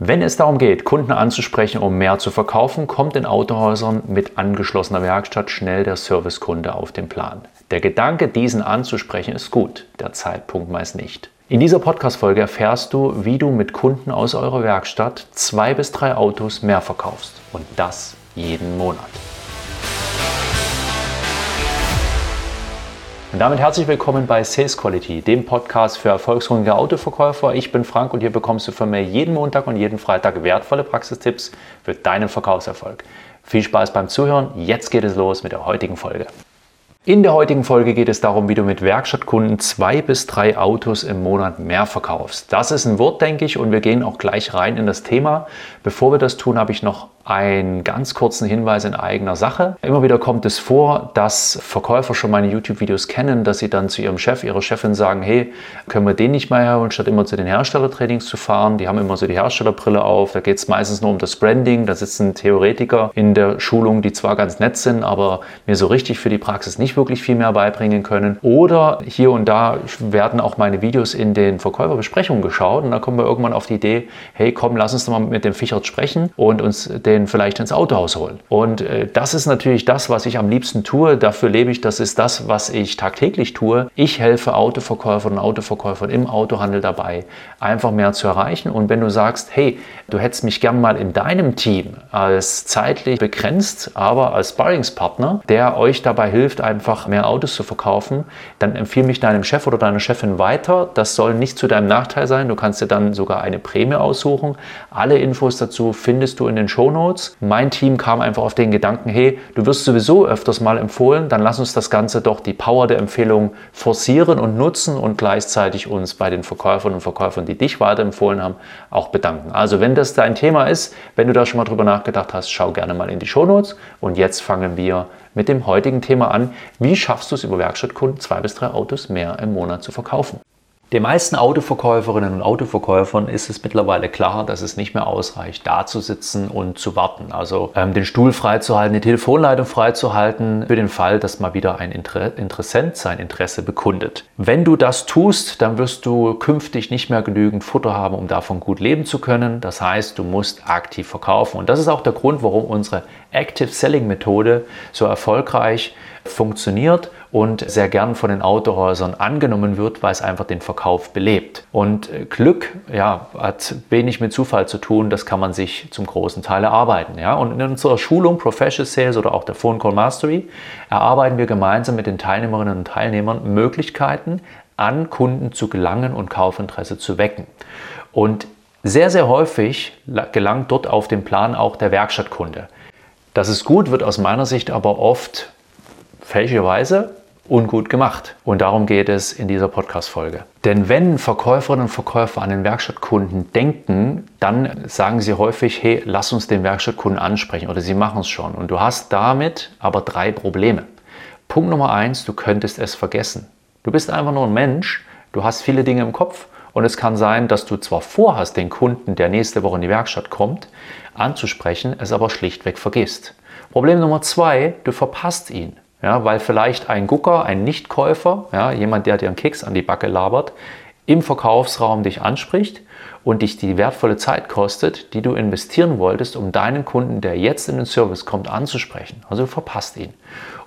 Wenn es darum geht, Kunden anzusprechen, um mehr zu verkaufen, kommt in Autohäusern mit angeschlossener Werkstatt schnell der Servicekunde auf den Plan. Der Gedanke, diesen anzusprechen, ist gut, der Zeitpunkt meist nicht. In dieser Podcast-Folge erfährst du, wie du mit Kunden aus eurer Werkstatt zwei bis drei Autos mehr verkaufst. Und das jeden Monat. Und damit herzlich willkommen bei Sales Quality, dem Podcast für erfolgshungrige Autoverkäufer. Ich bin Frank und hier bekommst du von mir jeden Montag und jeden Freitag wertvolle Praxistipps für deinen Verkaufserfolg. Viel Spaß beim Zuhören. Jetzt geht es los mit der heutigen Folge. In der heutigen Folge geht es darum, wie du mit Werkstattkunden zwei bis drei Autos im Monat mehr verkaufst. Das ist ein Wort, denke ich, und wir gehen auch gleich rein in das Thema. Bevor wir das tun, habe ich noch einen ganz kurzen Hinweis in eigener Sache. Immer wieder kommt es vor, dass Verkäufer schon meine YouTube-Videos kennen, dass sie dann zu ihrem Chef, ihrer Chefin sagen, hey, können wir den nicht mehr herholen, statt immer zu den Herstellertrainings zu fahren. Die haben immer so die Herstellerbrille auf. Da geht es meistens nur um das Branding. Da sitzen Theoretiker in der Schulung, die zwar ganz nett sind, aber mir so richtig für die Praxis nicht wirklich viel mehr beibringen können. Oder hier und da werden auch meine Videos in den Verkäuferbesprechungen geschaut und da kommen wir irgendwann auf die Idee, hey, komm, lass uns doch mal mit dem Fichert sprechen und uns den den vielleicht ins Autohaus holen. Und äh, das ist natürlich das, was ich am liebsten tue. Dafür lebe ich. Das ist das, was ich tagtäglich tue. Ich helfe Autoverkäufern und Autoverkäufern im Autohandel dabei, einfach mehr zu erreichen. Und wenn du sagst, hey, du hättest mich gern mal in deinem Team als zeitlich begrenzt, aber als Sparringspartner, der euch dabei hilft, einfach mehr Autos zu verkaufen, dann empfehle mich deinem Chef oder deiner Chefin weiter. Das soll nicht zu deinem Nachteil sein. Du kannst dir dann sogar eine Prämie aussuchen. Alle Infos dazu findest du in den Shownotes. Notes. Mein Team kam einfach auf den Gedanken, hey, du wirst sowieso öfters mal empfohlen, dann lass uns das Ganze doch die Power der Empfehlung forcieren und nutzen und gleichzeitig uns bei den Verkäufern und Verkäufern, die dich weiterempfohlen haben, auch bedanken. Also wenn das dein Thema ist, wenn du da schon mal drüber nachgedacht hast, schau gerne mal in die Shownotes und jetzt fangen wir mit dem heutigen Thema an. Wie schaffst du es über Werkstattkunden zwei bis drei Autos mehr im Monat zu verkaufen? Den meisten Autoverkäuferinnen und Autoverkäufern ist es mittlerweile klar, dass es nicht mehr ausreicht, da zu sitzen und zu warten. Also ähm, den Stuhl freizuhalten, die Telefonleitung freizuhalten, für den Fall, dass mal wieder ein Inter Interessent sein Interesse bekundet. Wenn du das tust, dann wirst du künftig nicht mehr genügend Futter haben, um davon gut leben zu können. Das heißt, du musst aktiv verkaufen. Und das ist auch der Grund, warum unsere Active Selling Methode so erfolgreich funktioniert und sehr gern von den Autohäusern angenommen wird, weil es einfach den Verkauf belebt. Und äh, Glück ja, hat wenig mit Zufall zu tun, das kann man sich zum großen Teil erarbeiten. Ja? Und in unserer Schulung Professional Sales oder auch der Phone Call Mastery erarbeiten wir gemeinsam mit den Teilnehmerinnen und Teilnehmern Möglichkeiten, an Kunden zu gelangen und Kaufinteresse zu wecken. Und sehr, sehr häufig gelangt dort auf den Plan auch der Werkstattkunde. Das ist gut, wird aus meiner Sicht aber oft fälschlicherweise ungut gemacht. Und darum geht es in dieser Podcast-Folge. Denn wenn Verkäuferinnen und Verkäufer an den Werkstattkunden denken, dann sagen sie häufig, hey, lass uns den Werkstattkunden ansprechen oder sie machen es schon. Und du hast damit aber drei Probleme. Punkt Nummer eins, du könntest es vergessen. Du bist einfach nur ein Mensch, du hast viele Dinge im Kopf und es kann sein, dass du zwar vorhast, den Kunden, der nächste Woche in die Werkstatt kommt, anzusprechen, es aber schlichtweg vergisst. Problem Nummer zwei, du verpasst ihn. Ja, weil vielleicht ein Gucker, ein Nichtkäufer, ja, jemand, der dir einen Keks an die Backe labert, im Verkaufsraum dich anspricht und dich die wertvolle Zeit kostet, die du investieren wolltest, um deinen Kunden, der jetzt in den Service kommt, anzusprechen. Also du verpasst ihn.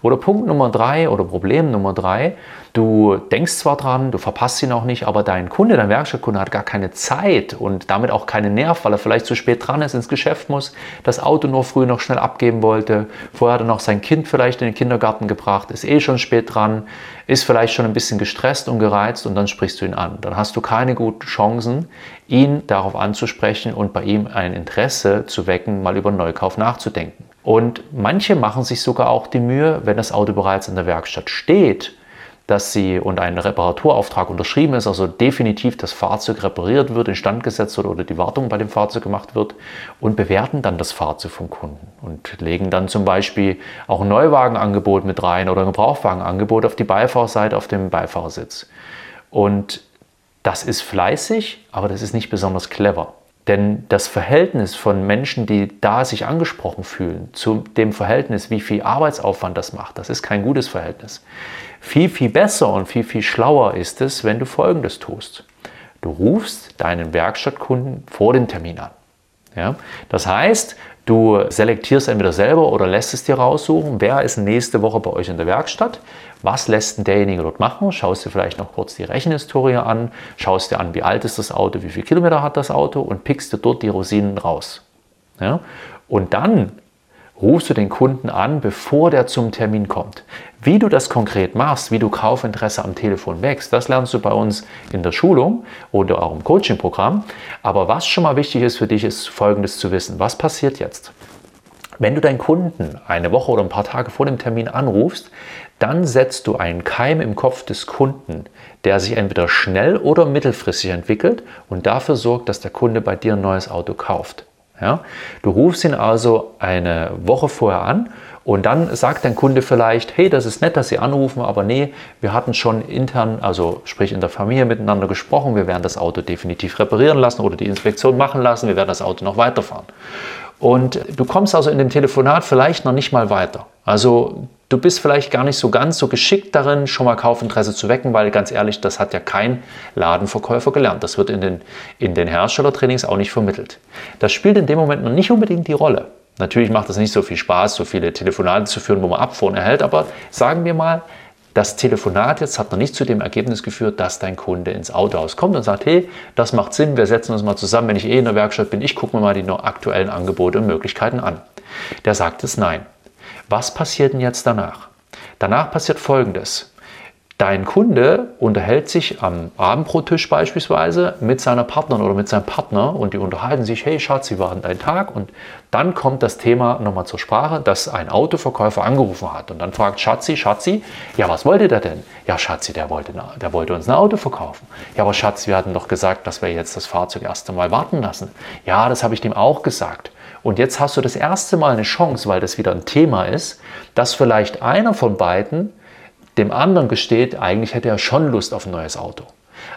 Oder Punkt Nummer drei oder Problem Nummer drei, du denkst zwar dran, du verpasst ihn auch nicht, aber dein Kunde, dein Werkstattkunde hat gar keine Zeit und damit auch keinen Nerv, weil er vielleicht zu spät dran ist, ins Geschäft muss, das Auto nur früh noch schnell abgeben wollte, vorher hat er noch sein Kind vielleicht in den Kindergarten gebracht, ist eh schon spät dran, ist vielleicht schon ein bisschen gestresst und gereizt und dann sprichst du ihn an. Dann hast du keine guten Chancen, ihn darauf anzusprechen und bei ihm ein Interesse zu wecken, mal über Neukauf nachzudenken. Und manche machen sich sogar auch die Mühe, wenn das Auto bereits in der Werkstatt steht, dass sie und ein Reparaturauftrag unterschrieben ist, also definitiv das Fahrzeug repariert wird, instand gesetzt wird oder die Wartung bei dem Fahrzeug gemacht wird und bewerten dann das Fahrzeug vom Kunden und legen dann zum Beispiel auch ein Neuwagenangebot mit rein oder ein Gebrauchwagenangebot auf die Beifahrerseite auf dem Beifahrersitz. Und das ist fleißig, aber das ist nicht besonders clever. Denn das Verhältnis von Menschen, die da sich angesprochen fühlen, zu dem Verhältnis, wie viel Arbeitsaufwand das macht, das ist kein gutes Verhältnis. Viel, viel besser und viel, viel schlauer ist es, wenn du Folgendes tust. Du rufst deinen Werkstattkunden vor dem Termin an. Ja? Das heißt, du selektierst entweder selber oder lässt es dir raussuchen, wer ist nächste Woche bei euch in der Werkstatt, was lässt denn derjenige dort machen, schaust dir vielleicht noch kurz die Rechenhistorie an, schaust dir an, wie alt ist das Auto, wie viele Kilometer hat das Auto und pickst dir dort die Rosinen raus. Ja? Und dann rufst du den Kunden an, bevor der zum Termin kommt. Wie du das konkret machst, wie du Kaufinteresse am Telefon wächst, das lernst du bei uns in der Schulung oder auch im Coaching-Programm. Aber was schon mal wichtig ist für dich, ist Folgendes zu wissen. Was passiert jetzt? Wenn du deinen Kunden eine Woche oder ein paar Tage vor dem Termin anrufst, dann setzt du einen Keim im Kopf des Kunden, der sich entweder schnell oder mittelfristig entwickelt und dafür sorgt, dass der Kunde bei dir ein neues Auto kauft. Ja? Du rufst ihn also eine Woche vorher an und dann sagt dein Kunde vielleicht, hey, das ist nett, dass Sie anrufen, aber nee, wir hatten schon intern, also sprich in der Familie miteinander gesprochen, wir werden das Auto definitiv reparieren lassen oder die Inspektion machen lassen, wir werden das Auto noch weiterfahren. Und du kommst also in dem Telefonat vielleicht noch nicht mal weiter. Also du bist vielleicht gar nicht so ganz so geschickt darin, schon mal Kaufinteresse zu wecken, weil ganz ehrlich, das hat ja kein Ladenverkäufer gelernt. Das wird in den, in den Herstellertrainings auch nicht vermittelt. Das spielt in dem Moment noch nicht unbedingt die Rolle. Natürlich macht es nicht so viel Spaß, so viele Telefonate zu führen, wo man Abfuhren erhält, aber sagen wir mal, das Telefonat jetzt hat noch nicht zu dem Ergebnis geführt, dass dein Kunde ins Autohaus kommt und sagt, hey, das macht Sinn, wir setzen uns mal zusammen, wenn ich eh in der Werkstatt bin, ich gucke mir mal die noch aktuellen Angebote und Möglichkeiten an. Der sagt es nein. Was passiert denn jetzt danach? Danach passiert Folgendes. Dein Kunde unterhält sich am Abendbrottisch beispielsweise mit seiner Partnerin oder mit seinem Partner und die unterhalten sich, hey Schatz, wie war denn dein Tag? Und dann kommt das Thema nochmal zur Sprache, dass ein Autoverkäufer angerufen hat und dann fragt Schatzi, Schatzi, ja was wollte der denn? Ja Schatzi, der wollte, der wollte uns ein Auto verkaufen. Ja aber Schatz, wir hatten doch gesagt, dass wir jetzt das Fahrzeug erst einmal warten lassen. Ja, das habe ich dem auch gesagt. Und jetzt hast du das erste Mal eine Chance, weil das wieder ein Thema ist, dass vielleicht einer von beiden dem anderen gesteht, eigentlich hätte er schon Lust auf ein neues Auto.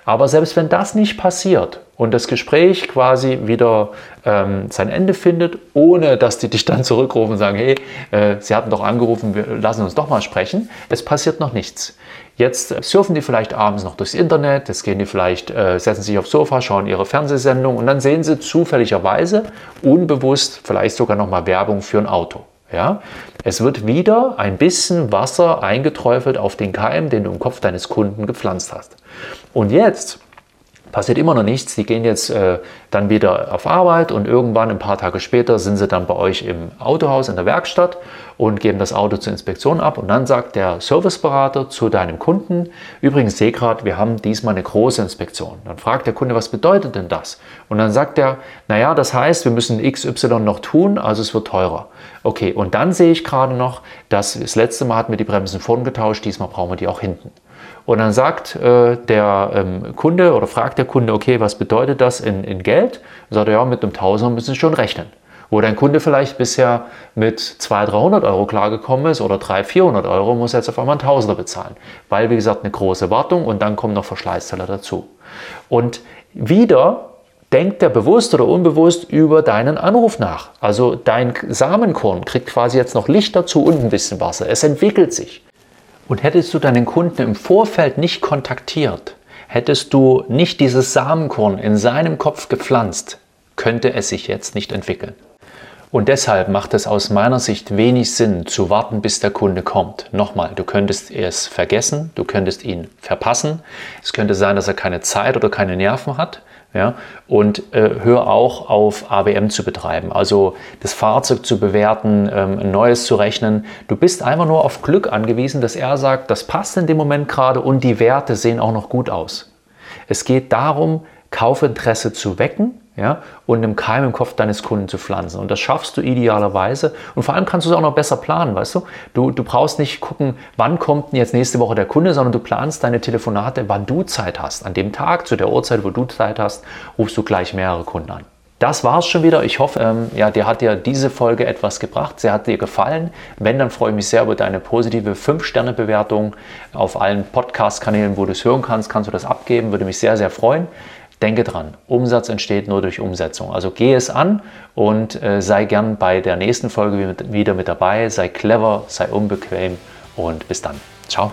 Aber selbst wenn das nicht passiert und das Gespräch quasi wieder ähm, sein Ende findet, ohne dass die dich dann zurückrufen und sagen, hey, äh, sie hatten doch angerufen, wir lassen uns doch mal sprechen, es passiert noch nichts. Jetzt surfen die vielleicht abends noch durchs Internet, jetzt gehen die vielleicht, äh, setzen sich aufs Sofa, schauen ihre Fernsehsendung und dann sehen sie zufälligerweise, unbewusst vielleicht sogar noch mal Werbung für ein Auto. Ja? Es wird wieder ein bisschen Wasser eingeträufelt auf den Keim, den du im Kopf deines Kunden gepflanzt hast. Und jetzt passiert immer noch nichts. Die gehen jetzt äh, dann wieder auf Arbeit und irgendwann ein paar Tage später sind sie dann bei euch im Autohaus in der Werkstatt und geben das Auto zur Inspektion ab. Und dann sagt der Serviceberater zu deinem Kunden, übrigens sehe gerade, wir haben diesmal eine große Inspektion. Dann fragt der Kunde, was bedeutet denn das? Und dann sagt er, naja, das heißt, wir müssen XY noch tun, also es wird teurer. Okay, und dann sehe ich gerade noch, dass das letzte Mal hatten wir die Bremsen vorn getauscht, diesmal brauchen wir die auch hinten. Und dann sagt äh, der ähm, Kunde oder fragt der Kunde, okay, was bedeutet das in, in Geld? Und sagt er, ja, mit einem Tausender müssen Sie schon rechnen. Wo dein Kunde vielleicht bisher mit 200, 300 Euro klargekommen ist oder 300, 400 Euro, muss er jetzt auf einmal einen Tausender bezahlen. Weil, wie gesagt, eine große Wartung und dann kommen noch Verschleißteile dazu. Und wieder denkt der bewusst oder unbewusst über deinen Anruf nach. Also dein Samenkorn kriegt quasi jetzt noch Licht dazu und ein bisschen Wasser. Es entwickelt sich. Und hättest du deinen Kunden im Vorfeld nicht kontaktiert, hättest du nicht dieses Samenkorn in seinem Kopf gepflanzt, könnte es sich jetzt nicht entwickeln. Und deshalb macht es aus meiner Sicht wenig Sinn zu warten, bis der Kunde kommt. Nochmal, du könntest es vergessen, du könntest ihn verpassen. Es könnte sein, dass er keine Zeit oder keine Nerven hat. Ja? Und äh, hör auch auf ABM zu betreiben, also das Fahrzeug zu bewerten, ähm, ein neues zu rechnen. Du bist einfach nur auf Glück angewiesen, dass er sagt, das passt in dem Moment gerade und die Werte sehen auch noch gut aus. Es geht darum, Kaufinteresse zu wecken ja, und im Keim im Kopf deines Kunden zu pflanzen. Und das schaffst du idealerweise. Und vor allem kannst du es auch noch besser planen, weißt du? du? Du brauchst nicht gucken, wann kommt jetzt nächste Woche der Kunde, sondern du planst deine Telefonate, wann du Zeit hast. An dem Tag, zu der Uhrzeit, wo du Zeit hast, rufst du gleich mehrere Kunden an. Das war es schon wieder. Ich hoffe, ähm, ja, dir hat dir diese Folge etwas gebracht. Sie hat dir gefallen. Wenn, dann freue ich mich sehr über deine positive 5-Sterne-Bewertung auf allen Podcast-Kanälen, wo du es hören kannst. Kannst du das abgeben? Würde mich sehr, sehr freuen. Denke dran, Umsatz entsteht nur durch Umsetzung. Also geh es an und äh, sei gern bei der nächsten Folge wieder mit dabei. Sei clever, sei unbequem und bis dann. Ciao.